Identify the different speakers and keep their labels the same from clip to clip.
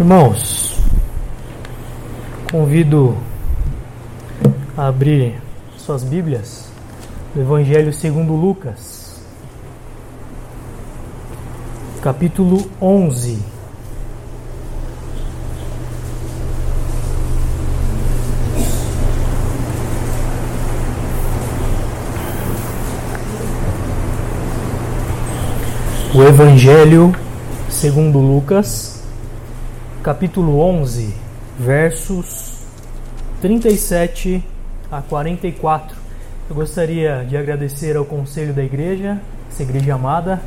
Speaker 1: Irmãos, convido a abrir suas Bíblias no Evangelho segundo Lucas, capítulo 11. O Evangelho segundo Lucas, capítulo 11, versos 37 a 44. Eu gostaria de agradecer ao conselho da igreja, essa igreja amada,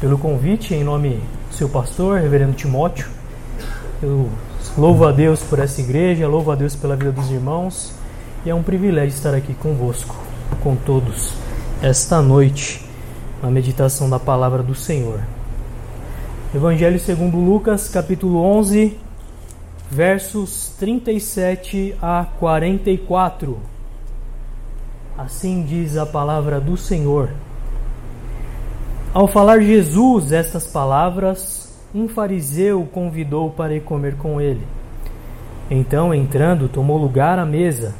Speaker 1: pelo convite em nome do seu pastor, reverendo Timóteo. Eu louvo a Deus por essa igreja, louvo a Deus pela vida dos irmãos e é um privilégio estar aqui convosco, com todos, esta noite, na meditação da palavra do Senhor. Evangelho segundo Lucas, capítulo 11, versos 37 a 44. Assim diz a palavra do Senhor. Ao falar Jesus estas palavras, um fariseu o convidou para ir comer com ele. Então, entrando, tomou lugar à mesa.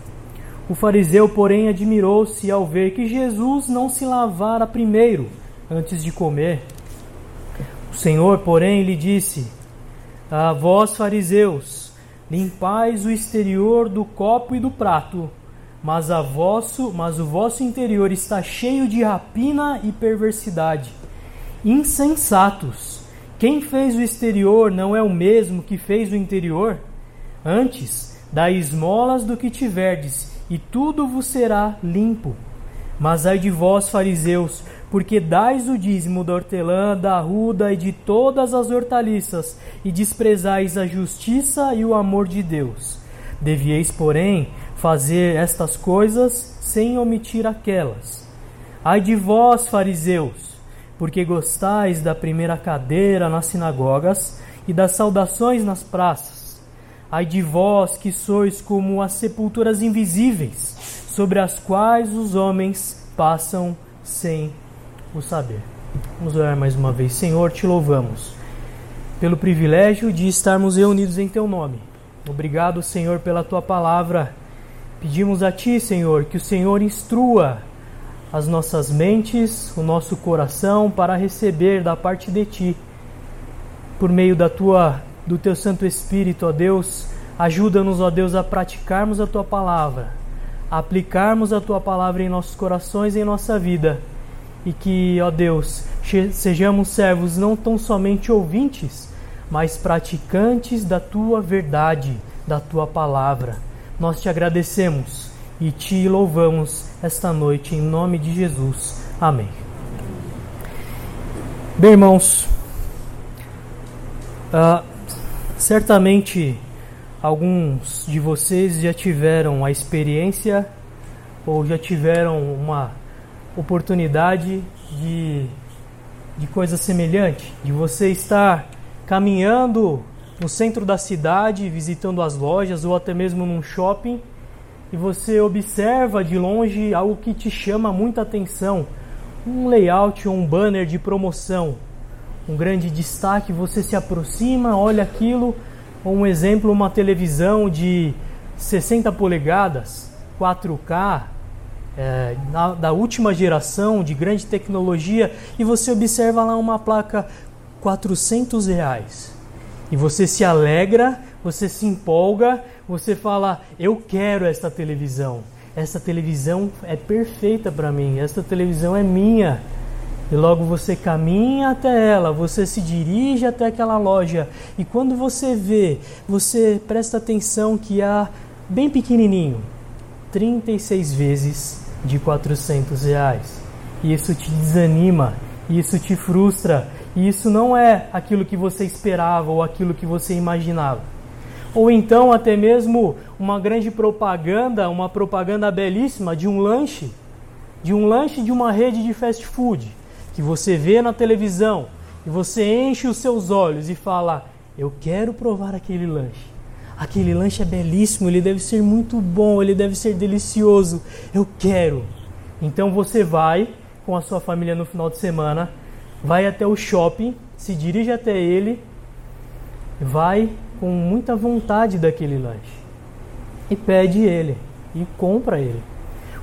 Speaker 1: O fariseu, porém, admirou-se ao ver que Jesus não se lavara primeiro antes de comer. O Senhor, porém, lhe disse: A vós, fariseus, limpais o exterior do copo e do prato, mas, a vosso, mas o vosso interior está cheio de rapina e perversidade. Insensatos! Quem fez o exterior não é o mesmo que fez o interior? Antes, dai esmolas do que tiverdes, e tudo vos será limpo. Mas ai de vós, fariseus, porque dais o dízimo da hortelã, da arruda e de todas as hortaliças, e desprezais a justiça e o amor de Deus. Devieis, porém, fazer estas coisas sem omitir aquelas. Ai de vós, fariseus, porque gostais da primeira cadeira nas sinagogas e das saudações nas praças. Ai de vós que sois como as sepulturas invisíveis, sobre as quais os homens passam sem o saber. Vamos orar mais uma vez. Senhor, te louvamos pelo privilégio de estarmos reunidos em teu nome. Obrigado, Senhor, pela tua palavra. Pedimos a ti, Senhor, que o Senhor instrua as nossas mentes, o nosso coração para receber da parte de ti. Por meio da tua do teu Santo Espírito, ó Deus, ajuda-nos, ó Deus, a praticarmos a tua palavra, a aplicarmos a tua palavra em nossos corações e em nossa vida e que, ó Deus, sejamos servos não tão somente ouvintes, mas praticantes da tua verdade, da tua palavra. Nós te agradecemos e te louvamos esta noite em nome de Jesus. Amém. Bem, irmãos, uh, certamente alguns de vocês já tiveram a experiência ou já tiveram uma oportunidade de, de coisa semelhante, de você estar caminhando no centro da cidade, visitando as lojas ou até mesmo num shopping e você observa de longe algo que te chama muita atenção, um layout ou um banner de promoção, um grande destaque, você se aproxima, olha aquilo, ou um exemplo, uma televisão de 60 polegadas, 4K, é, na, da última geração de grande tecnologia e você observa lá uma placa 400 reais. E você se alegra, você se empolga, você fala eu quero esta televisão, esta televisão é perfeita para mim, esta televisão é minha. E logo você caminha até ela, você se dirige até aquela loja. E quando você vê, você presta atenção que há bem pequenininho 36 vezes de 400 reais. Isso te desanima, isso te frustra, e isso não é aquilo que você esperava ou aquilo que você imaginava. Ou então até mesmo uma grande propaganda, uma propaganda belíssima de um lanche, de um lanche de uma rede de fast food, que você vê na televisão e você enche os seus olhos e fala: "Eu quero provar aquele lanche" aquele lanche é belíssimo, ele deve ser muito bom, ele deve ser delicioso. Eu quero. Então você vai com a sua família no final de semana, vai até o shopping, se dirige até ele, vai com muita vontade daquele lanche e pede ele e compra ele.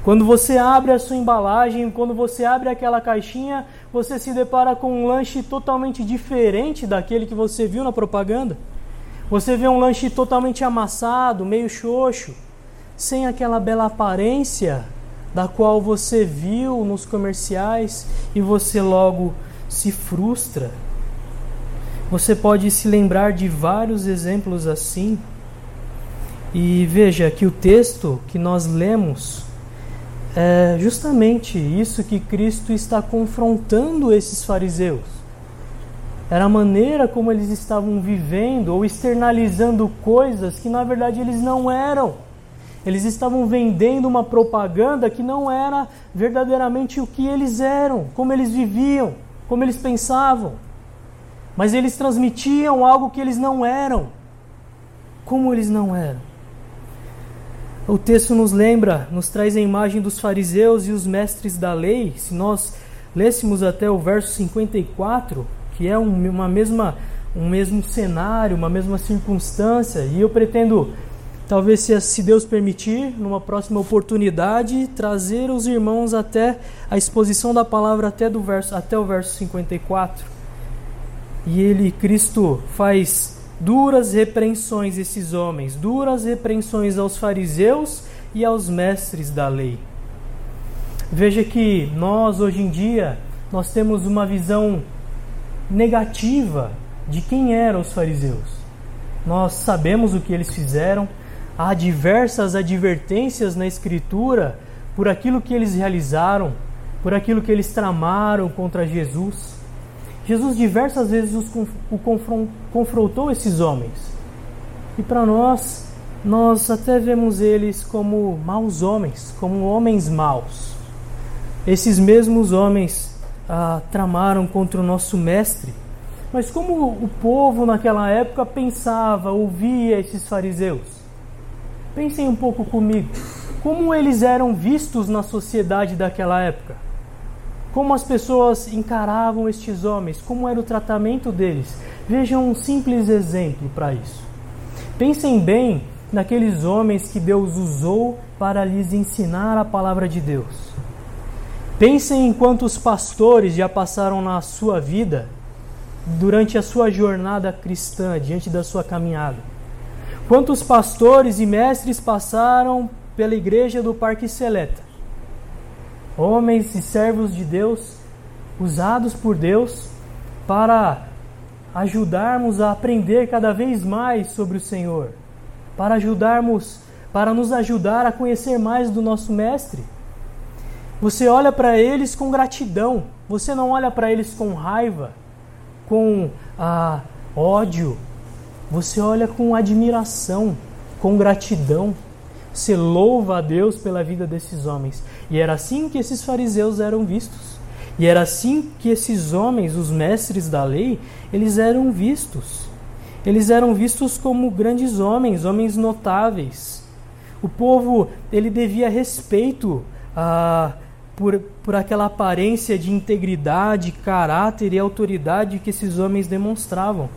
Speaker 1: Quando você abre a sua embalagem, quando você abre aquela caixinha, você se depara com um lanche totalmente diferente daquele que você viu na propaganda. Você vê um lanche totalmente amassado, meio xoxo, sem aquela bela aparência da qual você viu nos comerciais e você logo se frustra. Você pode se lembrar de vários exemplos assim. E veja que o texto que nós lemos é justamente isso que Cristo está confrontando esses fariseus. Era a maneira como eles estavam vivendo ou externalizando coisas que na verdade eles não eram. Eles estavam vendendo uma propaganda que não era verdadeiramente o que eles eram, como eles viviam, como eles pensavam. Mas eles transmitiam algo que eles não eram. Como eles não eram. O texto nos lembra, nos traz a imagem dos fariseus e os mestres da lei. Se nós lêssemos até o verso 54, que é um, uma mesma, um mesmo cenário, uma mesma circunstância, e eu pretendo, talvez se, se Deus permitir, numa próxima oportunidade, trazer os irmãos até a exposição da palavra até, do verso, até o verso 54. E ele, Cristo, faz duras repreensões esses homens, duras repreensões aos fariseus e aos mestres da lei. Veja que nós hoje em dia nós temos uma visão negativa de quem eram os fariseus. Nós sabemos o que eles fizeram, há diversas advertências na escritura por aquilo que eles realizaram, por aquilo que eles tramaram contra Jesus. Jesus diversas vezes os, o confrontou esses homens. E para nós, nós até vemos eles como maus homens, como homens maus. Esses mesmos homens ah, tramaram contra o nosso mestre. Mas como o povo naquela época pensava, ouvia esses fariseus? Pensem um pouco comigo. Como eles eram vistos na sociedade daquela época? como as pessoas encaravam estes homens, como era o tratamento deles. Vejam um simples exemplo para isso. Pensem bem naqueles homens que Deus usou para lhes ensinar a palavra de Deus. Pensem em quantos pastores já passaram na sua vida durante a sua jornada cristã, diante da sua caminhada. Quantos pastores e mestres passaram pela igreja do Parque Seleta? homens e servos de Deus, usados por Deus para ajudarmos a aprender cada vez mais sobre o Senhor, para ajudarmos, para nos ajudar a conhecer mais do nosso mestre. Você olha para eles com gratidão, você não olha para eles com raiva, com ah, ódio, você olha com admiração, com gratidão. Você louva a Deus pela vida desses homens. E era assim que esses fariseus eram vistos. E era assim que esses homens, os mestres da lei, eles eram vistos. Eles eram vistos como grandes homens, homens notáveis. O povo ele devia respeito a, por, por aquela aparência de integridade, caráter e autoridade que esses homens demonstravam.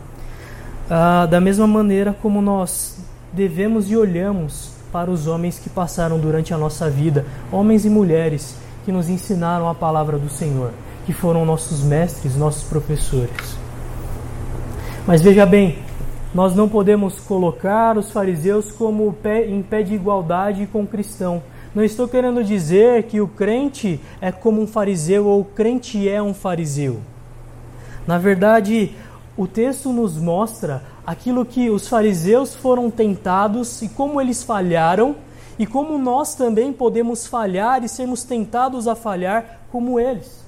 Speaker 1: Ah, da mesma maneira como nós devemos e olhamos para os homens que passaram durante a nossa vida, homens e mulheres que nos ensinaram a palavra do Senhor, que foram nossos mestres, nossos professores. Mas veja bem, nós não podemos colocar os fariseus como em pé de igualdade com o cristão. Não estou querendo dizer que o crente é como um fariseu ou o crente é um fariseu. Na verdade, o texto nos mostra aquilo que os fariseus foram tentados e como eles falharam, e como nós também podemos falhar e sermos tentados a falhar como eles.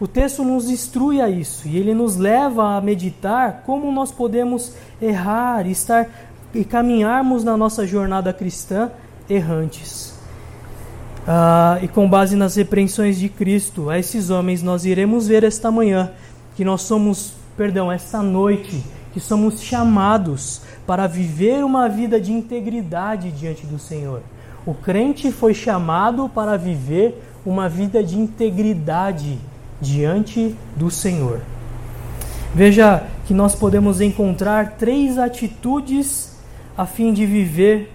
Speaker 1: O texto nos instrui a isso e ele nos leva a meditar como nós podemos errar e estar e caminharmos na nossa jornada cristã errantes. Ah, e com base nas repreensões de Cristo a esses homens, nós iremos ver esta manhã que nós somos, perdão, esta noite que somos chamados para viver uma vida de integridade diante do Senhor. O crente foi chamado para viver uma vida de integridade diante do Senhor. Veja que nós podemos encontrar três atitudes a fim de viver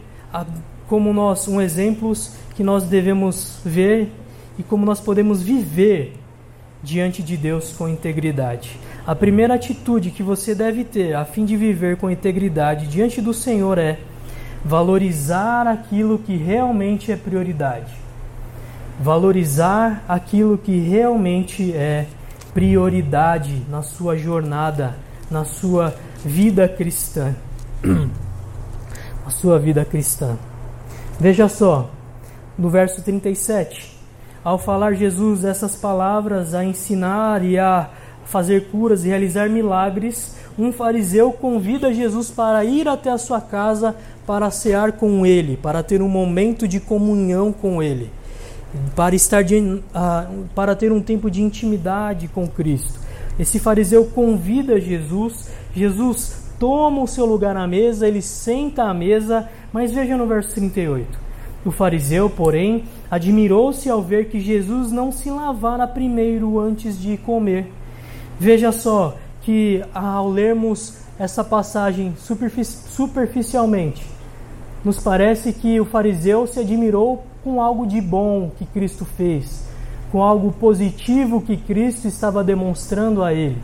Speaker 1: como nós, um exemplos que nós devemos ver e como nós podemos viver diante de Deus com integridade. A primeira atitude que você deve ter a fim de viver com integridade diante do Senhor é valorizar aquilo que realmente é prioridade. Valorizar aquilo que realmente é prioridade na sua jornada, na sua vida cristã. na sua vida cristã. Veja só, no verso 37, ao falar Jesus essas palavras, a ensinar e a fazer curas e realizar milagres, um fariseu convida Jesus para ir até a sua casa para cear com ele, para ter um momento de comunhão com ele, para estar de, uh, para ter um tempo de intimidade com Cristo. Esse fariseu convida Jesus, Jesus toma o seu lugar à mesa, ele senta à mesa, mas veja no verso 38. O fariseu, porém, admirou-se ao ver que Jesus não se lavara primeiro antes de comer. Veja só que ao lermos essa passagem superficialmente, nos parece que o fariseu se admirou com algo de bom que Cristo fez, com algo positivo que Cristo estava demonstrando a ele.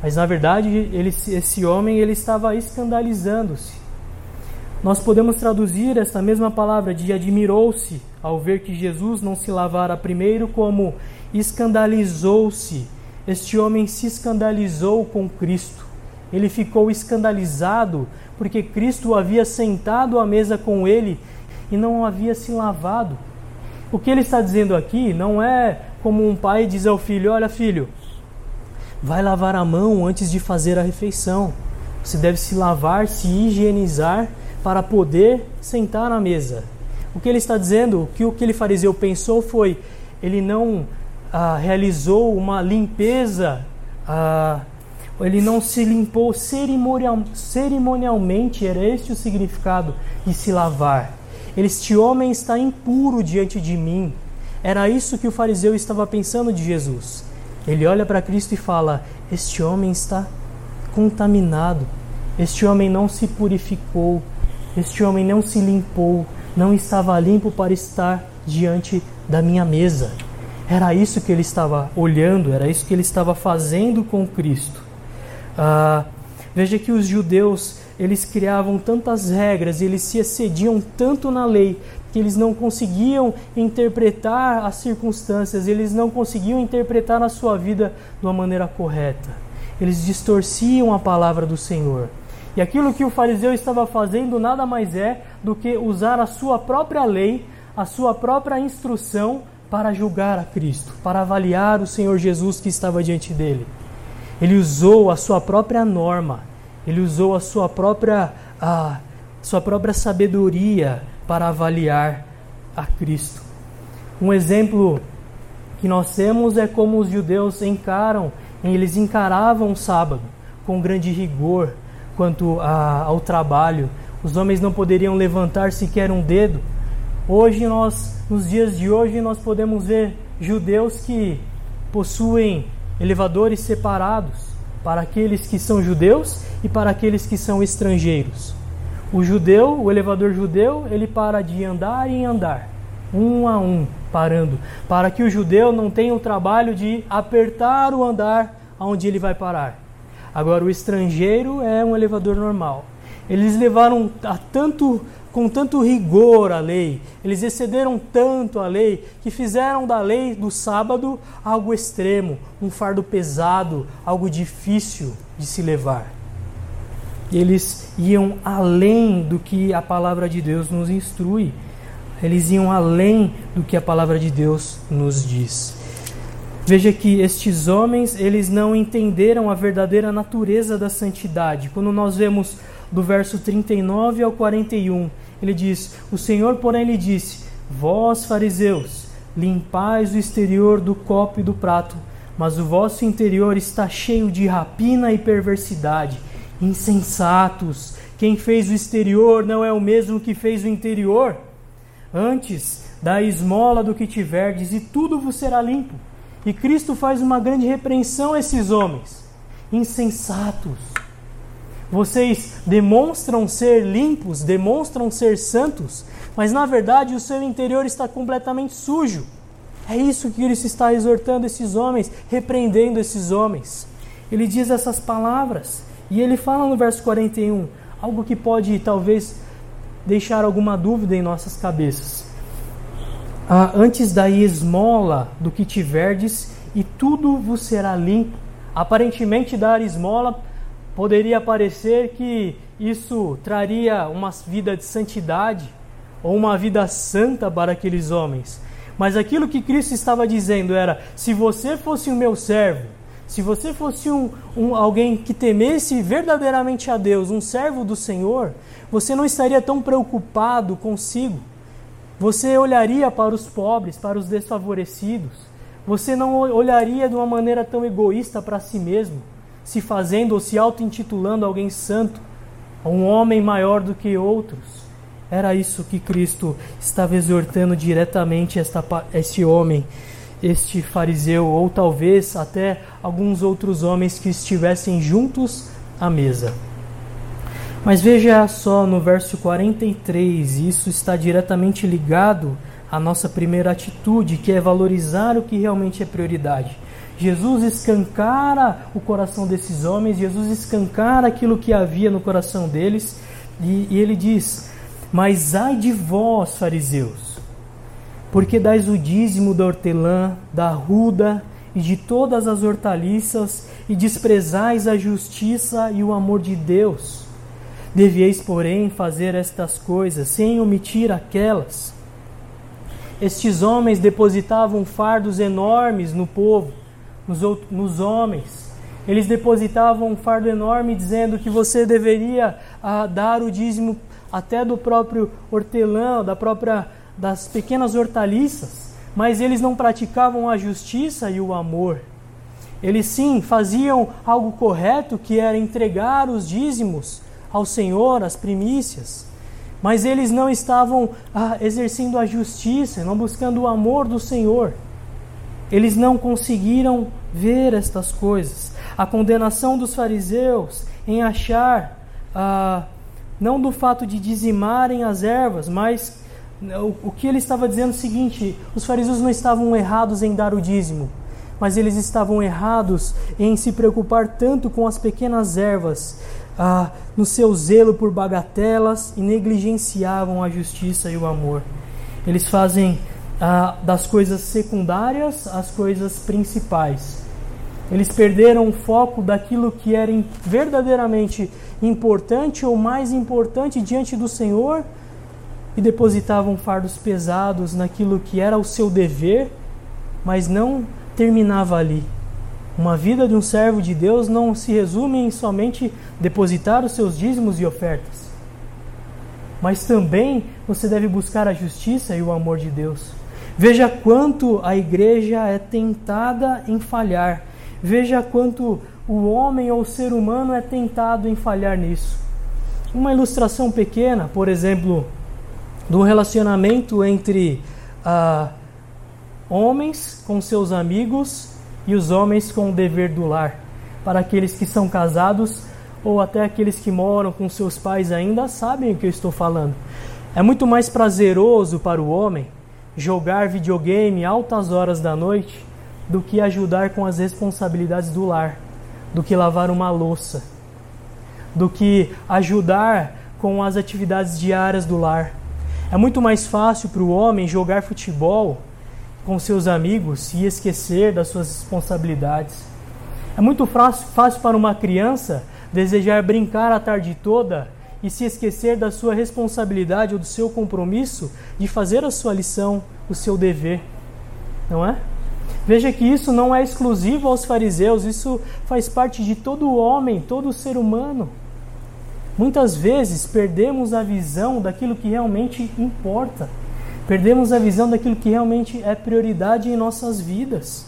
Speaker 1: Mas na verdade, ele, esse homem ele estava escandalizando-se. Nós podemos traduzir esta mesma palavra de admirou-se ao ver que Jesus não se lavara primeiro como escandalizou-se. Este homem se escandalizou com Cristo. Ele ficou escandalizado porque Cristo havia sentado à mesa com ele e não havia se lavado. O que ele está dizendo aqui não é como um pai diz ao filho: Olha, filho, vai lavar a mão antes de fazer a refeição. Você deve se lavar, se higienizar para poder sentar na mesa. O que ele está dizendo, que o que ele fariseu pensou foi, ele não ah, realizou uma limpeza, ah, ele não se limpou cerimonial, cerimonialmente, era este o significado de se lavar. Este homem está impuro diante de mim. Era isso que o fariseu estava pensando de Jesus. Ele olha para Cristo e fala: Este homem está contaminado, este homem não se purificou, este homem não se limpou, não estava limpo para estar diante da minha mesa. Era isso que ele estava olhando, era isso que ele estava fazendo com Cristo. Ah, veja que os judeus eles criavam tantas regras, eles se excediam tanto na lei que eles não conseguiam interpretar as circunstâncias, eles não conseguiam interpretar a sua vida de uma maneira correta. Eles distorciam a palavra do Senhor. E aquilo que o fariseu estava fazendo nada mais é do que usar a sua própria lei, a sua própria instrução para julgar a Cristo, para avaliar o Senhor Jesus que estava diante dele. Ele usou a sua própria norma, ele usou a sua própria, a sua própria sabedoria para avaliar a Cristo. Um exemplo que nós temos é como os judeus encaram, eles encaravam o sábado com grande rigor, quanto a, ao trabalho. Os homens não poderiam levantar sequer um dedo. Hoje nós, nos dias de hoje, nós podemos ver judeus que possuem elevadores separados para aqueles que são judeus e para aqueles que são estrangeiros. O judeu, o elevador judeu, ele para de andar em andar, um a um, parando, para que o judeu não tenha o trabalho de apertar o andar aonde ele vai parar. Agora, o estrangeiro é um elevador normal. Eles levaram a tanto, com tanto rigor a lei, eles excederam tanto a lei, que fizeram da lei do sábado algo extremo, um fardo pesado, algo difícil de se levar. Eles iam além do que a palavra de Deus nos instrui. Eles iam além do que a palavra de Deus nos diz. Veja que estes homens, eles não entenderam a verdadeira natureza da santidade. Quando nós vemos do verso 39 ao 41, ele diz: O Senhor, porém, lhe disse: Vós, fariseus, limpais o exterior do copo e do prato, mas o vosso interior está cheio de rapina e perversidade. Insensatos! Quem fez o exterior não é o mesmo que fez o interior? Antes, da esmola do que tiverdes, e tudo vos será limpo. E Cristo faz uma grande repreensão a esses homens. insensatos. Vocês demonstram ser limpos, demonstram ser santos, mas na verdade o seu interior está completamente sujo. É isso que Cristo está exortando esses homens, repreendendo esses homens. Ele diz essas palavras e ele fala no verso 41 algo que pode talvez deixar alguma dúvida em nossas cabeças. Ah, antes da esmola do que tiverdes, e tudo vos será limpo. Aparentemente, dar esmola poderia parecer que isso traria uma vida de santidade ou uma vida santa para aqueles homens. Mas aquilo que Cristo estava dizendo era: se você fosse o meu servo, se você fosse um, um, alguém que temesse verdadeiramente a Deus, um servo do Senhor, você não estaria tão preocupado consigo. Você olharia para os pobres, para os desfavorecidos. Você não olharia de uma maneira tão egoísta para si mesmo, se fazendo ou se auto-intitulando alguém santo, um homem maior do que outros. Era isso que Cristo estava exortando diretamente esta, esse homem, este fariseu, ou talvez até alguns outros homens que estivessem juntos à mesa. Mas veja só no verso 43, isso está diretamente ligado à nossa primeira atitude, que é valorizar o que realmente é prioridade. Jesus escancara o coração desses homens, Jesus escancara aquilo que havia no coração deles, e, e ele diz: Mas ai de vós, fariseus, porque dais o dízimo da hortelã, da ruda e de todas as hortaliças, e desprezais a justiça e o amor de Deus. Devieis, porém, fazer estas coisas sem omitir aquelas. Estes homens depositavam fardos enormes no povo, nos, nos homens. Eles depositavam um fardo enorme dizendo que você deveria ah, dar o dízimo até do próprio hortelã, da própria das pequenas hortaliças, mas eles não praticavam a justiça e o amor. Eles sim faziam algo correto, que era entregar os dízimos ao Senhor as primícias, mas eles não estavam ah, exercendo a justiça, não buscando o amor do Senhor. Eles não conseguiram ver estas coisas. A condenação dos fariseus em achar, ah, não do fato de dizimarem as ervas, mas o, o que ele estava dizendo é o seguinte: os fariseus não estavam errados em dar o dízimo, mas eles estavam errados em se preocupar tanto com as pequenas ervas, ah, no seu zelo por bagatelas e negligenciavam a justiça e o amor. Eles fazem ah, das coisas secundárias as coisas principais. Eles perderam o foco daquilo que era verdadeiramente importante ou mais importante diante do Senhor e depositavam fardos pesados naquilo que era o seu dever, mas não terminava ali. Uma vida de um servo de Deus não se resume em somente depositar os seus dízimos e ofertas, mas também você deve buscar a justiça e o amor de Deus. Veja quanto a igreja é tentada em falhar. Veja quanto o homem ou o ser humano é tentado em falhar nisso. Uma ilustração pequena, por exemplo, do relacionamento entre ah, homens com seus amigos e os homens com o dever do lar. Para aqueles que são casados ou até aqueles que moram com seus pais ainda sabem o que eu estou falando. É muito mais prazeroso para o homem jogar videogame altas horas da noite do que ajudar com as responsabilidades do lar, do que lavar uma louça, do que ajudar com as atividades diárias do lar. É muito mais fácil para o homem jogar futebol com seus amigos e esquecer das suas responsabilidades. É muito fácil para uma criança desejar brincar a tarde toda e se esquecer da sua responsabilidade ou do seu compromisso de fazer a sua lição, o seu dever. Não é? Veja que isso não é exclusivo aos fariseus, isso faz parte de todo homem, todo ser humano. Muitas vezes perdemos a visão daquilo que realmente importa. Perdemos a visão daquilo que realmente é prioridade em nossas vidas.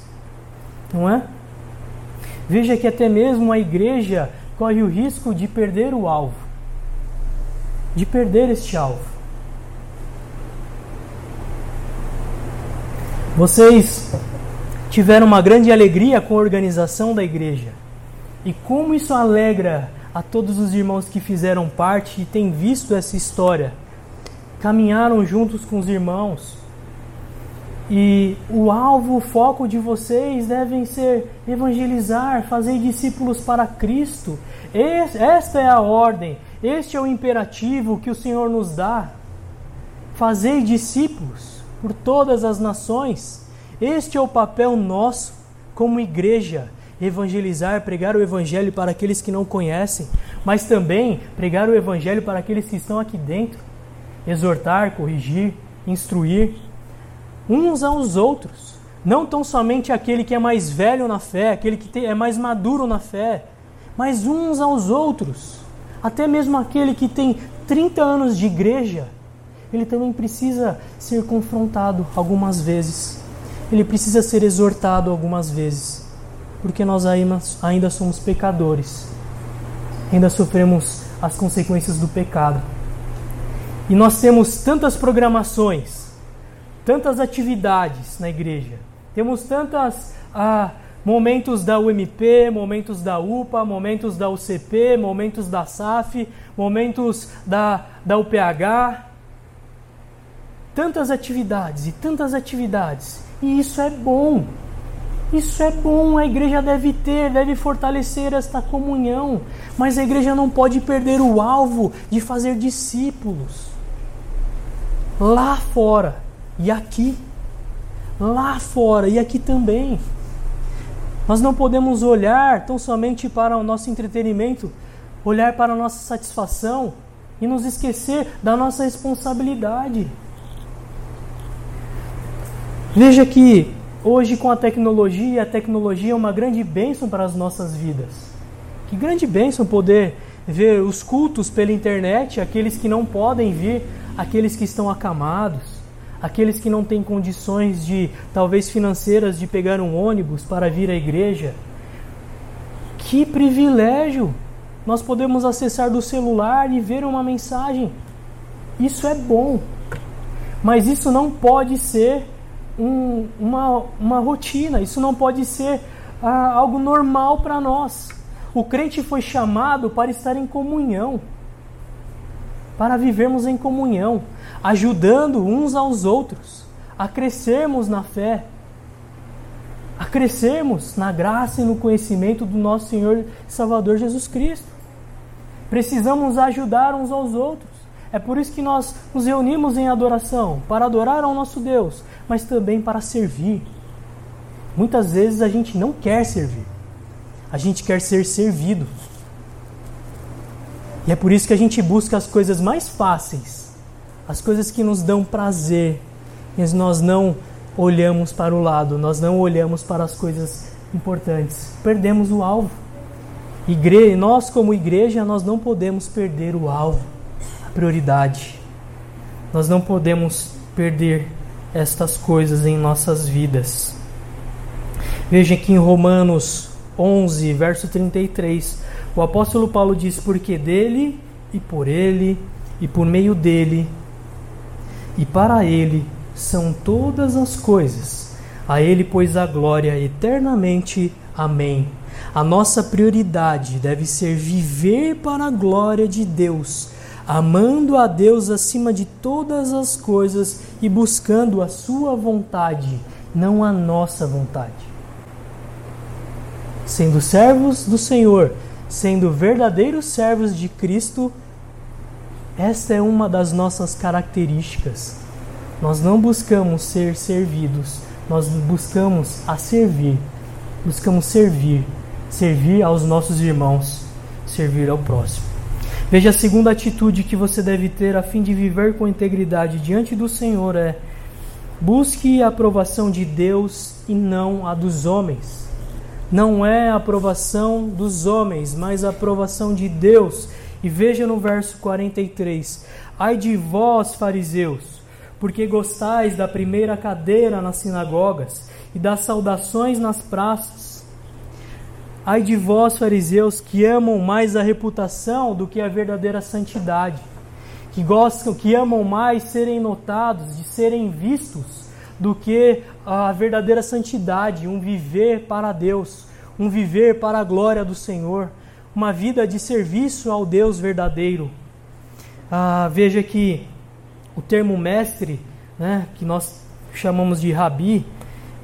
Speaker 1: Não é? Veja que até mesmo a igreja corre o risco de perder o alvo. De perder este alvo. Vocês tiveram uma grande alegria com a organização da igreja. E como isso alegra a todos os irmãos que fizeram parte e têm visto essa história. Caminharam juntos com os irmãos. E o alvo, o foco de vocês devem ser evangelizar, fazer discípulos para Cristo. Esta é a ordem, este é o imperativo que o Senhor nos dá. Fazei discípulos por todas as nações. Este é o papel nosso como igreja evangelizar, pregar o evangelho para aqueles que não conhecem, mas também pregar o evangelho para aqueles que estão aqui dentro, exortar, corrigir, instruir uns aos outros, não tão somente aquele que é mais velho na fé, aquele que é mais maduro na fé, mas uns aos outros. Até mesmo aquele que tem 30 anos de igreja, ele também precisa ser confrontado algumas vezes. Ele precisa ser exortado algumas vezes porque nós ainda somos pecadores, ainda sofremos as consequências do pecado. E nós temos tantas programações, tantas atividades na igreja, temos tantas ah, momentos da UMP, momentos da UPA, momentos da UCP, momentos da SAF, momentos da, da UPH, tantas atividades e tantas atividades, e isso é bom. Isso é bom, a igreja deve ter, deve fortalecer esta comunhão, mas a igreja não pode perder o alvo de fazer discípulos lá fora e aqui. Lá fora e aqui também. Nós não podemos olhar tão somente para o nosso entretenimento, olhar para a nossa satisfação e nos esquecer da nossa responsabilidade. Veja que Hoje, com a tecnologia, a tecnologia é uma grande bênção para as nossas vidas. Que grande bênção poder ver os cultos pela internet, aqueles que não podem vir, aqueles que estão acamados, aqueles que não têm condições de, talvez financeiras, de pegar um ônibus para vir à igreja. Que privilégio! Nós podemos acessar do celular e ver uma mensagem. Isso é bom. Mas isso não pode ser um, uma, uma rotina, isso não pode ser ah, algo normal para nós. O crente foi chamado para estar em comunhão, para vivermos em comunhão, ajudando uns aos outros, a crescermos na fé, a crescermos na graça e no conhecimento do nosso Senhor e Salvador Jesus Cristo. Precisamos ajudar uns aos outros. É por isso que nós nos reunimos em adoração, para adorar ao nosso Deus, mas também para servir. Muitas vezes a gente não quer servir, a gente quer ser servido. E é por isso que a gente busca as coisas mais fáceis, as coisas que nos dão prazer, mas nós não olhamos para o lado, nós não olhamos para as coisas importantes. Perdemos o alvo. Igre nós, como igreja, nós não podemos perder o alvo, a prioridade. Nós não podemos perder estas coisas em nossas vidas. Veja aqui em Romanos 11, verso 33, o apóstolo Paulo diz: Porque dele, e por ele, e por meio dele, e para ele são todas as coisas. A ele, pois, a glória eternamente. Amém. A nossa prioridade deve ser viver para a glória de Deus amando a Deus acima de todas as coisas e buscando a Sua vontade, não a nossa vontade. Sendo servos do Senhor, sendo verdadeiros servos de Cristo, esta é uma das nossas características. Nós não buscamos ser servidos, nós buscamos a servir. Buscamos servir, servir aos nossos irmãos, servir ao próximo. Veja a segunda atitude que você deve ter a fim de viver com integridade diante do Senhor é busque a aprovação de Deus e não a dos homens. Não é a aprovação dos homens, mas a aprovação de Deus. E veja no verso 43: Ai de vós, fariseus, porque gostais da primeira cadeira nas sinagogas e das saudações nas praças Ai de vós, fariseus, que amam mais a reputação do que a verdadeira santidade, que gostam, que amam mais serem notados, de serem vistos, do que a verdadeira santidade, um viver para Deus, um viver para a glória do Senhor, uma vida de serviço ao Deus verdadeiro. Ah, veja que o termo mestre, né, que nós chamamos de rabi,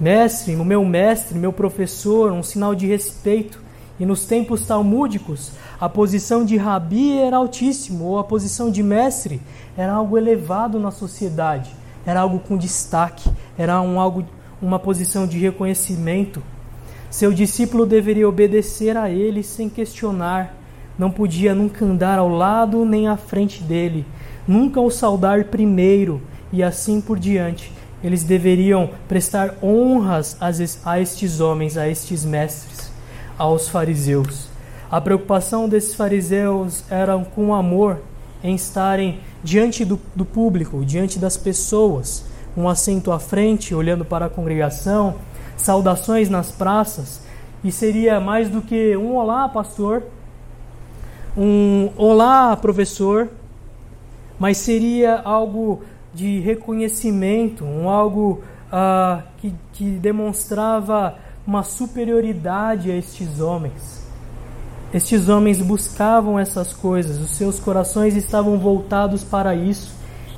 Speaker 1: mestre, o meu mestre, meu professor, um sinal de respeito. E nos tempos talmúdicos, a posição de rabi era altíssimo, ou a posição de mestre era algo elevado na sociedade, era algo com destaque, era um algo, uma posição de reconhecimento. Seu discípulo deveria obedecer a ele sem questionar, não podia nunca andar ao lado nem à frente dele, nunca o saudar primeiro e assim por diante. Eles deveriam prestar honras a estes homens, a estes mestres, aos fariseus. A preocupação desses fariseus era com amor em estarem diante do, do público, diante das pessoas, um assento à frente, olhando para a congregação, saudações nas praças, e seria mais do que um olá, pastor, um olá, professor, mas seria algo de reconhecimento, um algo uh, que, que demonstrava uma superioridade a estes homens. Estes homens buscavam essas coisas, os seus corações estavam voltados para isso.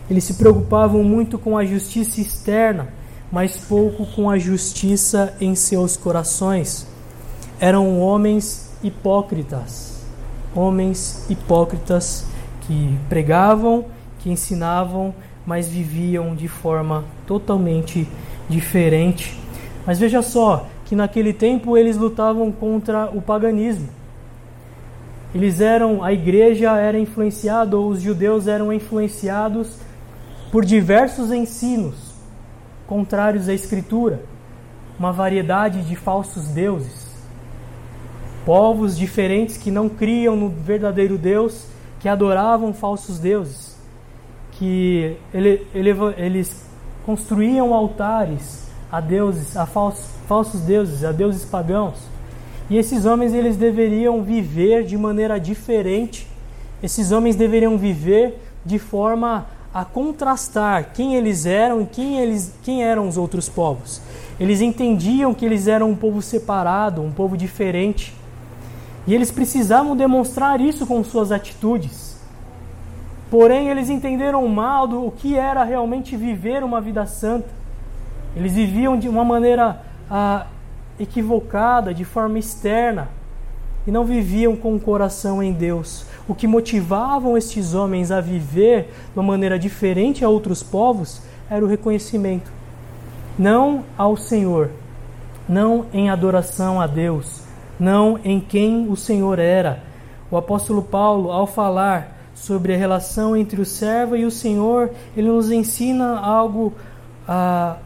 Speaker 1: Eles se preocupavam muito com a justiça externa, mas pouco com a justiça em seus corações. Eram homens hipócritas, homens hipócritas que pregavam, que ensinavam, mas viviam de forma totalmente diferente. Mas veja só que naquele tempo eles lutavam contra o paganismo. Eles eram, a igreja era influenciada, ou os judeus eram influenciados por diversos ensinos contrários à Escritura, uma variedade de falsos deuses, povos diferentes que não criam no verdadeiro Deus, que adoravam falsos deuses. Que ele, ele, eles construíam altares a deuses, a falsos, falsos deuses, a deuses pagãos. E esses homens eles deveriam viver de maneira diferente. Esses homens deveriam viver de forma a contrastar quem eles eram e quem, eles, quem eram os outros povos. Eles entendiam que eles eram um povo separado, um povo diferente. E eles precisavam demonstrar isso com suas atitudes. Porém, eles entenderam mal do que era realmente viver uma vida santa. Eles viviam de uma maneira ah, equivocada, de forma externa, e não viviam com o coração em Deus. O que motivavam estes homens a viver de uma maneira diferente a outros povos era o reconhecimento, não ao Senhor, não em adoração a Deus, não em quem o Senhor era. O apóstolo Paulo, ao falar sobre a relação entre o servo e o Senhor, ele nos ensina algo, ah,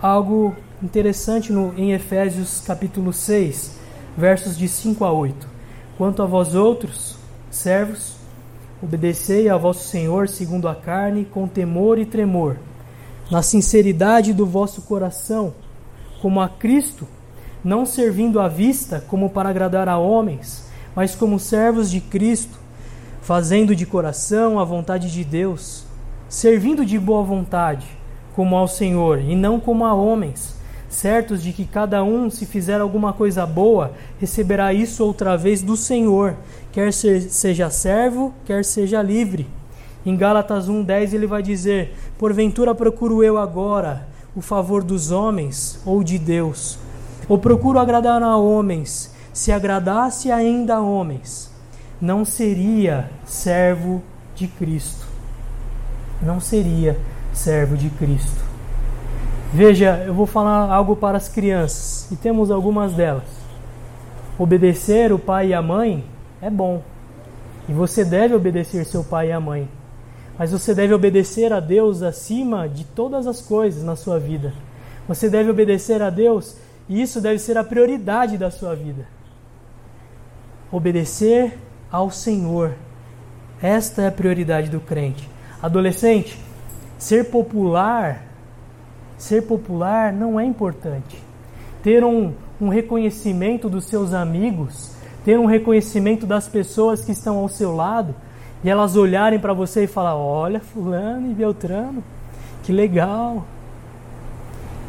Speaker 1: algo interessante no, em Efésios capítulo 6, versos de 5 a 8. Quanto a vós outros, servos, obedecei a vosso Senhor segundo a carne, com temor e tremor, na sinceridade do vosso coração, como a Cristo, não servindo à vista como para agradar a homens, mas como servos de Cristo, fazendo de coração a vontade de Deus, servindo de boa vontade, como ao Senhor, e não como a homens, certos de que cada um, se fizer alguma coisa boa, receberá isso outra vez do Senhor, quer seja servo, quer seja livre. Em Gálatas 1,10 ele vai dizer: Porventura procuro eu agora o favor dos homens ou de Deus? Ou procuro agradar a homens, se agradasse ainda a homens? não seria servo de Cristo. Não seria servo de Cristo. Veja, eu vou falar algo para as crianças, e temos algumas delas. Obedecer o pai e a mãe é bom. E você deve obedecer seu pai e a mãe. Mas você deve obedecer a Deus acima de todas as coisas na sua vida. Você deve obedecer a Deus e isso deve ser a prioridade da sua vida. Obedecer ao Senhor. Esta é a prioridade do crente. Adolescente, ser popular, ser popular não é importante. Ter um, um reconhecimento dos seus amigos, ter um reconhecimento das pessoas que estão ao seu lado e elas olharem para você e falar: Olha, Fulano e Beltrano, que legal.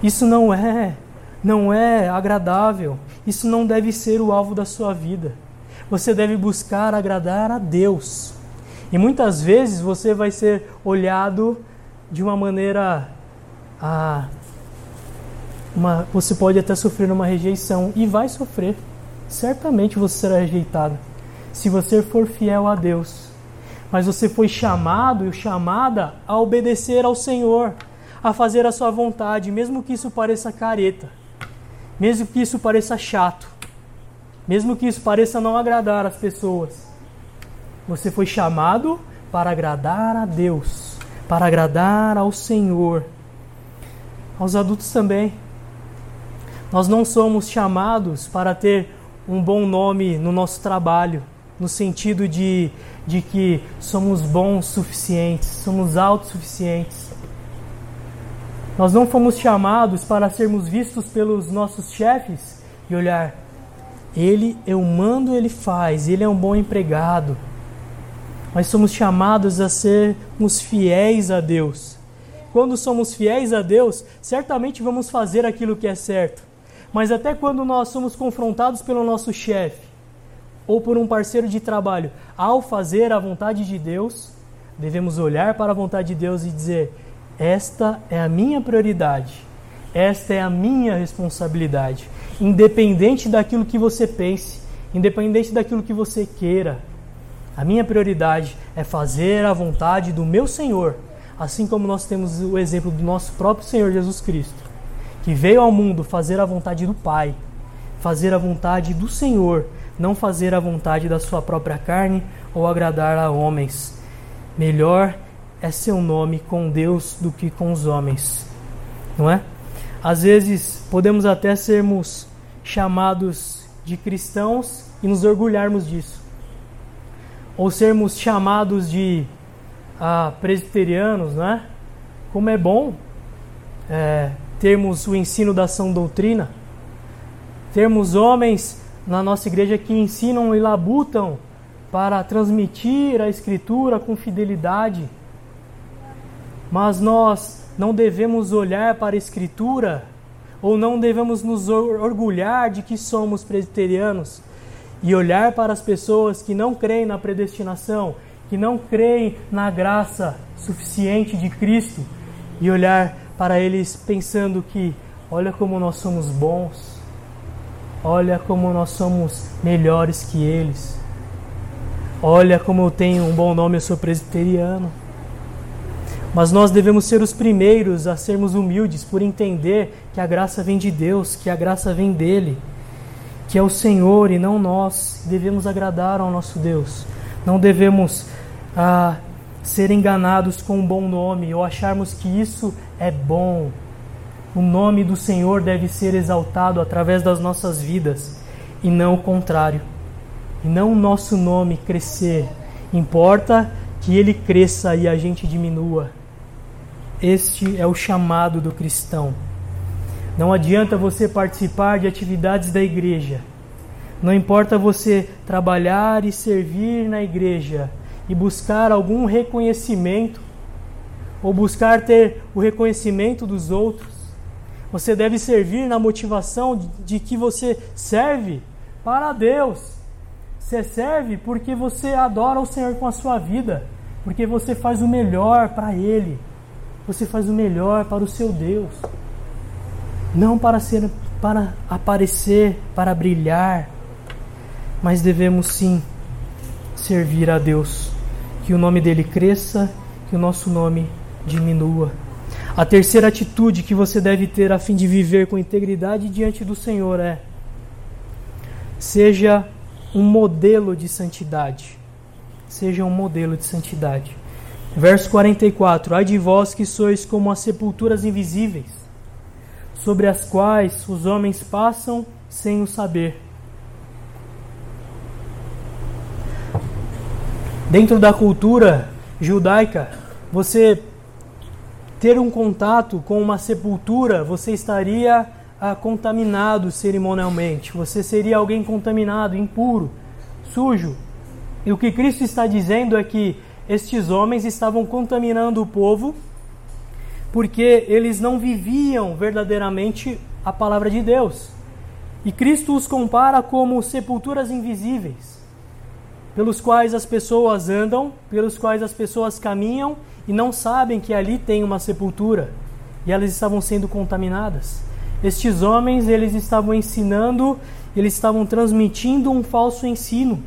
Speaker 1: Isso não é, não é agradável. Isso não deve ser o alvo da sua vida. Você deve buscar agradar a Deus. E muitas vezes você vai ser olhado de uma maneira. Ah, uma, você pode até sofrer uma rejeição e vai sofrer. Certamente você será rejeitado se você for fiel a Deus. Mas você foi chamado e chamada a obedecer ao Senhor, a fazer a sua vontade, mesmo que isso pareça careta, mesmo que isso pareça chato, mesmo que isso pareça não agradar as pessoas. Você foi chamado para agradar a Deus, para agradar ao Senhor. Aos adultos também. Nós não somos chamados para ter um bom nome no nosso trabalho, no sentido de, de que somos bons suficientes, somos autossuficientes. Nós não fomos chamados para sermos vistos pelos nossos chefes e olhar, ele, eu mando, ele faz, ele é um bom empregado. Mas somos chamados a sermos fiéis a Deus. Quando somos fiéis a Deus, certamente vamos fazer aquilo que é certo. Mas até quando nós somos confrontados pelo nosso chefe ou por um parceiro de trabalho, ao fazer a vontade de Deus, devemos olhar para a vontade de Deus e dizer: esta é a minha prioridade, esta é a minha responsabilidade, independente daquilo que você pense, independente daquilo que você queira. A minha prioridade é fazer a vontade do meu Senhor, assim como nós temos o exemplo do nosso próprio Senhor Jesus Cristo que veio ao mundo fazer a vontade do Pai, fazer a vontade do Senhor, não fazer a vontade da sua própria carne ou agradar a homens. Melhor é seu nome com Deus do que com os homens, não é? Às vezes podemos até sermos chamados de cristãos e nos orgulharmos disso, ou sermos chamados de ah, presbiterianos, né? Como é bom é, termos o ensino da sã doutrina, termos homens na nossa igreja que ensinam e labutam para transmitir a Escritura com fidelidade. Mas nós não devemos olhar para a Escritura ou não devemos nos orgulhar de que somos presbiterianos e olhar para as pessoas que não creem na predestinação, que não creem na graça suficiente de Cristo e olhar para eles pensando que olha como nós somos bons, olha como nós somos melhores que eles, olha como eu tenho um bom nome, eu sou presbiteriano. Mas nós devemos ser os primeiros a sermos humildes por entender que a graça vem de Deus, que a graça vem dele, que é o Senhor e não nós. Devemos agradar ao nosso Deus. Não devemos ah, ser enganados com um bom nome ou acharmos que isso é bom. O nome do Senhor deve ser exaltado através das nossas vidas e não o contrário. E não o nosso nome crescer. Importa que ele cresça e a gente diminua. Este é o chamado do cristão. Não adianta você participar de atividades da igreja. Não importa você trabalhar e servir na igreja e buscar algum reconhecimento ou buscar ter o reconhecimento dos outros. Você deve servir na motivação de, que você serve para Deus. Você serve porque você adora o Senhor com a sua vida, porque você faz o melhor para Ele, você faz o melhor para o seu Deus, não para ser, para aparecer, para brilhar, mas devemos sim servir a Deus, que o nome dele cresça, que o nosso nome diminua. A terceira atitude que você deve ter a fim de viver com integridade diante do Senhor é: seja um modelo de santidade. Seja um modelo de santidade. Verso 44: Ai de vós que sois como as sepulturas invisíveis, sobre as quais os homens passam sem o saber. Dentro da cultura judaica, você ter um contato com uma sepultura, você estaria ah, contaminado cerimonialmente. Você seria alguém contaminado, impuro, sujo. E o que Cristo está dizendo é que estes homens estavam contaminando o povo porque eles não viviam verdadeiramente a palavra de Deus. E Cristo os compara como sepulturas invisíveis, pelos quais as pessoas andam, pelos quais as pessoas caminham e não sabem que ali tem uma sepultura e elas estavam sendo contaminadas. Estes homens, eles estavam ensinando, eles estavam transmitindo um falso ensino.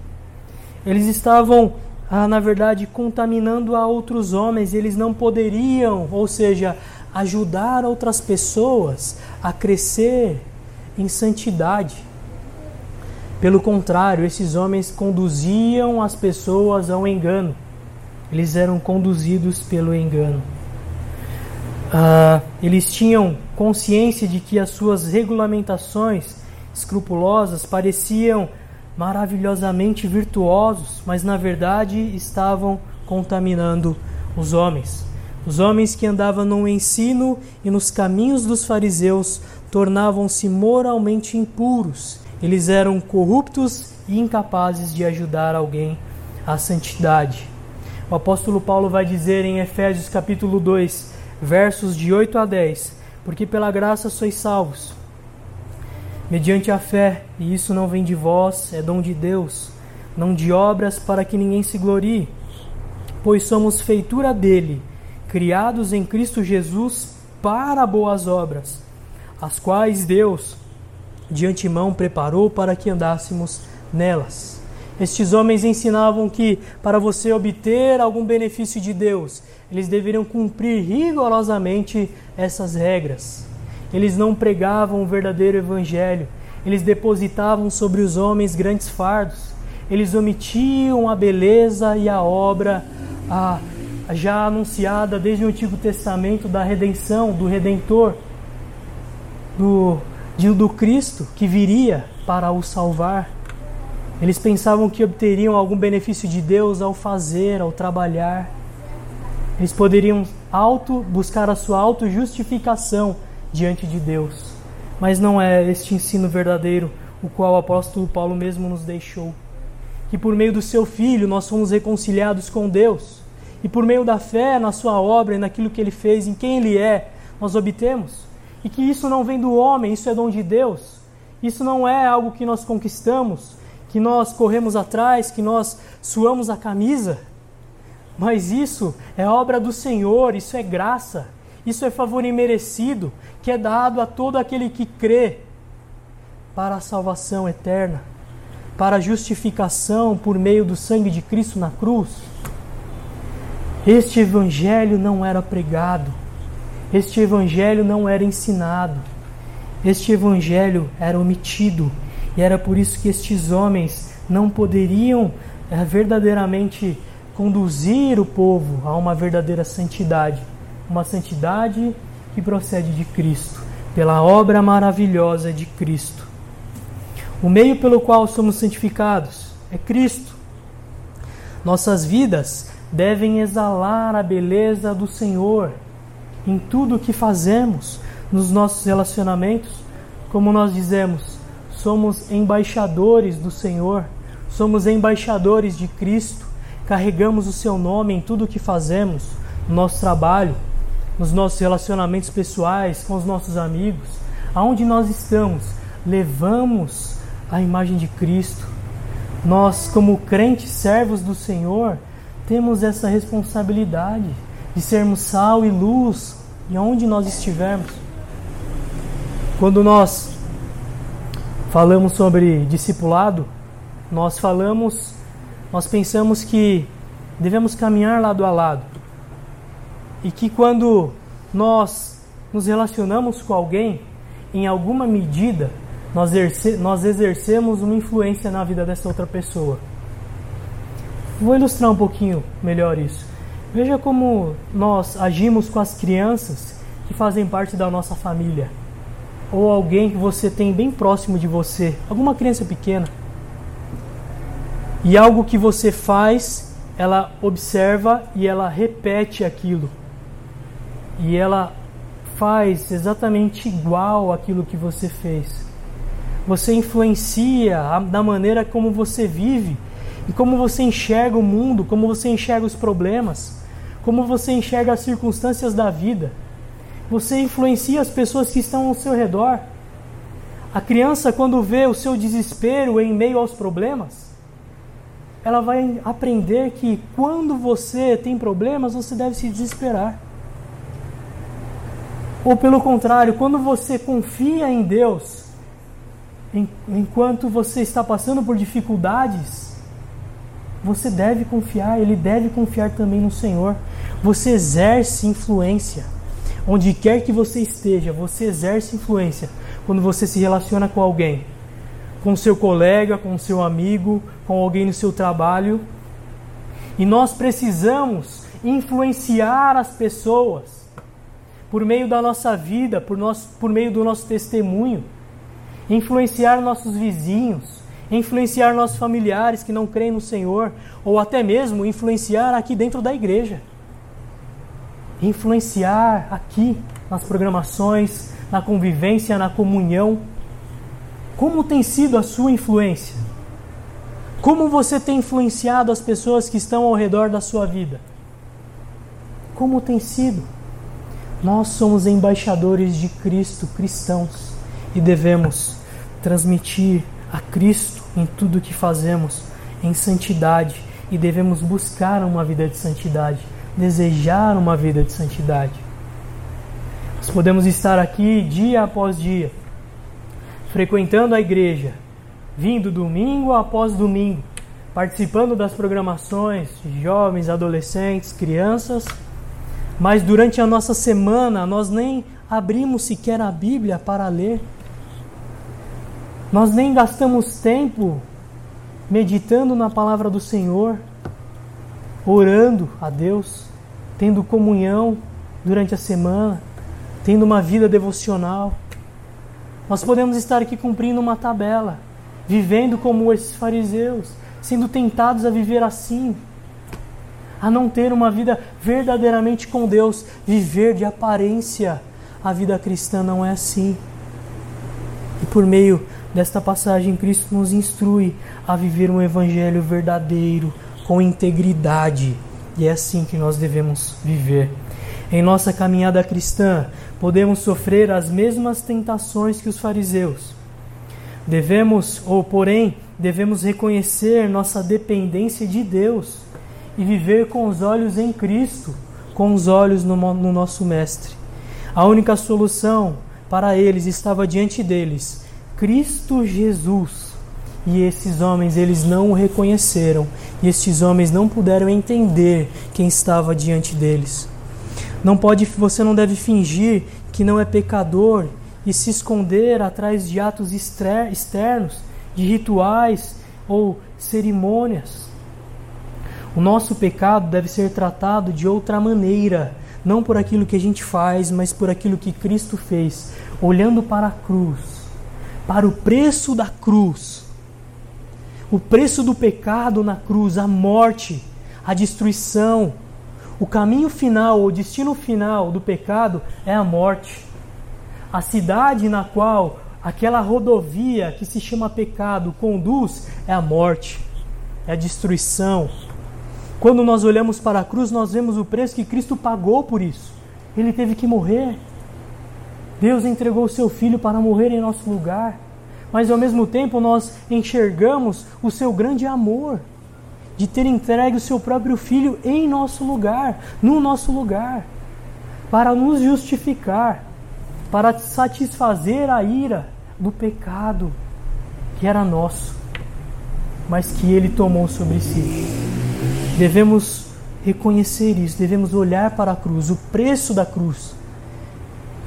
Speaker 1: Eles estavam, ah, na verdade, contaminando a outros homens, eles não poderiam, ou seja, ajudar outras pessoas a crescer em santidade. Pelo contrário, esses homens conduziam as pessoas ao engano. Eles eram conduzidos pelo engano. Ah, eles tinham consciência de que as suas regulamentações escrupulosas pareciam maravilhosamente virtuosos, mas na verdade estavam contaminando os homens. Os homens que andavam no ensino e nos caminhos dos fariseus tornavam-se moralmente impuros. Eles eram corruptos e incapazes de ajudar alguém à santidade. O apóstolo Paulo vai dizer em Efésios capítulo 2, versos de 8 a 10: Porque pela graça sois salvos, mediante a fé, e isso não vem de vós, é dom de Deus, não de obras para que ninguém se glorie, pois somos feitura dele criados em Cristo Jesus para boas obras, as quais Deus de antemão preparou para que andássemos nelas. Estes homens ensinavam que para você obter algum benefício de Deus, eles deveriam cumprir rigorosamente essas regras. Eles não pregavam o verdadeiro evangelho, eles depositavam sobre os homens grandes fardos. Eles omitiam a beleza e a obra, a já anunciada desde o Antigo Testamento da redenção, do Redentor, do, do Cristo que viria para o salvar. Eles pensavam que obteriam algum benefício de Deus ao fazer, ao trabalhar. Eles poderiam auto buscar a sua autojustificação diante de Deus. Mas não é este ensino verdadeiro o qual o apóstolo Paulo mesmo nos deixou. Que por meio do seu filho nós fomos reconciliados com Deus e por meio da fé na sua obra e naquilo que ele fez, em quem ele é, nós obtemos. E que isso não vem do homem, isso é dom de Deus. Isso não é algo que nós conquistamos, que nós corremos atrás, que nós suamos a camisa. Mas isso é obra do Senhor, isso é graça, isso é favor imerecido, que é dado a todo aquele que crê para a salvação eterna, para a justificação por meio do sangue de Cristo na cruz. Este evangelho não era pregado, este evangelho não era ensinado, este evangelho era omitido, e era por isso que estes homens não poderiam é, verdadeiramente conduzir o povo a uma verdadeira santidade, uma santidade que procede de Cristo, pela obra maravilhosa de Cristo. O meio pelo qual somos santificados é Cristo. Nossas vidas devem exalar a beleza do Senhor em tudo o que fazemos, nos nossos relacionamentos. Como nós dizemos, somos embaixadores do Senhor, somos embaixadores de Cristo, carregamos o seu nome em tudo o que fazemos, no nosso trabalho, nos nossos relacionamentos pessoais, com os nossos amigos, aonde nós estamos, levamos a imagem de Cristo. Nós, como crentes servos do Senhor, temos essa responsabilidade de sermos sal e luz e onde nós estivermos. Quando nós falamos sobre discipulado, nós falamos, nós pensamos que devemos caminhar lado a lado. E que quando nós nos relacionamos com alguém, em alguma medida, nós, exerce, nós exercemos uma influência na vida dessa outra pessoa. Vou ilustrar um pouquinho melhor isso. Veja como nós agimos com as crianças que fazem parte da nossa família, ou alguém que você tem bem próximo de você, alguma criança pequena. E algo que você faz, ela observa e ela repete aquilo. E ela faz exatamente igual aquilo que você fez. Você influencia da maneira como você vive e como você enxerga o mundo, como você enxerga os problemas, como você enxerga as circunstâncias da vida. Você influencia as pessoas que estão ao seu redor. A criança, quando vê o seu desespero em meio aos problemas, ela vai aprender que quando você tem problemas, você deve se desesperar. Ou pelo contrário, quando você confia em Deus, enquanto você está passando por dificuldades, você deve confiar, ele deve confiar também no Senhor. Você exerce influência. Onde quer que você esteja, você exerce influência quando você se relaciona com alguém, com seu colega, com seu amigo, com alguém no seu trabalho. E nós precisamos influenciar as pessoas por meio da nossa vida, por, nosso, por meio do nosso testemunho, influenciar nossos vizinhos, influenciar nossos familiares que não creem no Senhor, ou até mesmo influenciar aqui dentro da igreja. Influenciar aqui nas programações, na convivência, na comunhão. Como tem sido a sua influência? Como você tem influenciado as pessoas que estão ao redor da sua vida? Como tem sido? Nós somos embaixadores de Cristo, cristãos, e devemos transmitir a Cristo em tudo que fazemos, em santidade, e devemos buscar uma vida de santidade, desejar uma vida de santidade. Nós podemos estar aqui dia após dia, frequentando a igreja, vindo domingo após domingo, participando das programações jovens, adolescentes, crianças, mas durante a nossa semana nós nem abrimos sequer a Bíblia para ler. Nós nem gastamos tempo meditando na palavra do Senhor, orando a Deus, tendo comunhão durante a semana, tendo uma vida devocional. Nós podemos estar aqui cumprindo uma tabela, vivendo como esses fariseus, sendo tentados a viver assim, a não ter uma vida verdadeiramente com Deus, viver de aparência. A vida cristã não é assim. E por meio desta passagem, Cristo nos instrui a viver um evangelho verdadeiro, com integridade. E é assim que nós devemos viver. Em nossa caminhada cristã, podemos sofrer as mesmas tentações que os fariseus. Devemos, ou porém, devemos reconhecer nossa dependência de Deus e viver com os olhos em Cristo, com os olhos no, no nosso Mestre. A única solução para eles estava diante deles Cristo Jesus. E esses homens, eles não o reconheceram. E estes homens não puderam entender quem estava diante deles. Não pode, você não deve fingir que não é pecador e se esconder atrás de atos externos, de rituais ou cerimônias. O nosso pecado deve ser tratado de outra maneira, não por aquilo que a gente faz, mas por aquilo que Cristo fez, olhando para a cruz para o preço da cruz. O preço do pecado na cruz, a morte, a destruição. O caminho final, o destino final do pecado é a morte. A cidade na qual aquela rodovia que se chama pecado conduz é a morte, é a destruição. Quando nós olhamos para a cruz, nós vemos o preço que Cristo pagou por isso. Ele teve que morrer. Deus entregou o seu filho para morrer em nosso lugar, mas ao mesmo tempo nós enxergamos o seu grande amor de ter entregue o seu próprio filho em nosso lugar, no nosso lugar, para nos justificar, para satisfazer a ira do pecado que era nosso, mas que ele tomou sobre si. Devemos reconhecer isso, devemos olhar para a cruz, o preço da cruz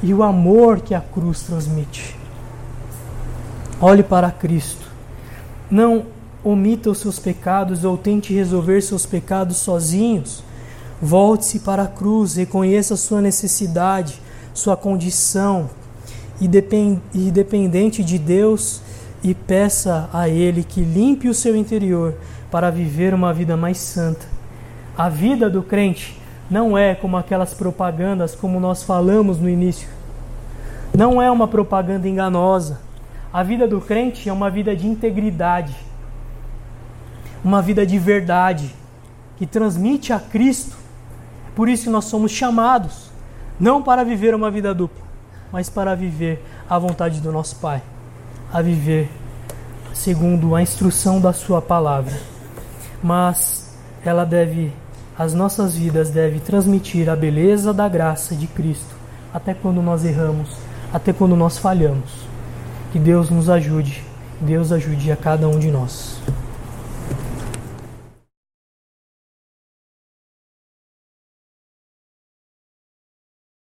Speaker 1: e o amor que a cruz transmite. Olhe para Cristo. Não omita os seus pecados ou tente resolver seus pecados sozinhos. Volte-se para a cruz, reconheça sua necessidade, sua condição, e dependente de Deus, e peça a Ele que limpe o seu interior para viver uma vida mais santa. A vida do crente não é como aquelas propagandas como nós falamos no início. Não é uma propaganda enganosa. A vida do crente é uma vida de integridade, uma vida de verdade, que transmite a Cristo. Por isso nós somos chamados, não para viver uma vida dupla, mas para viver a vontade do nosso Pai. a viver segundo a instrução da sua palavra. Mas ela deve as nossas vidas devem transmitir a beleza da graça de Cristo até quando nós erramos, até quando nós falhamos. Que Deus nos ajude, Deus ajude a cada um de nós.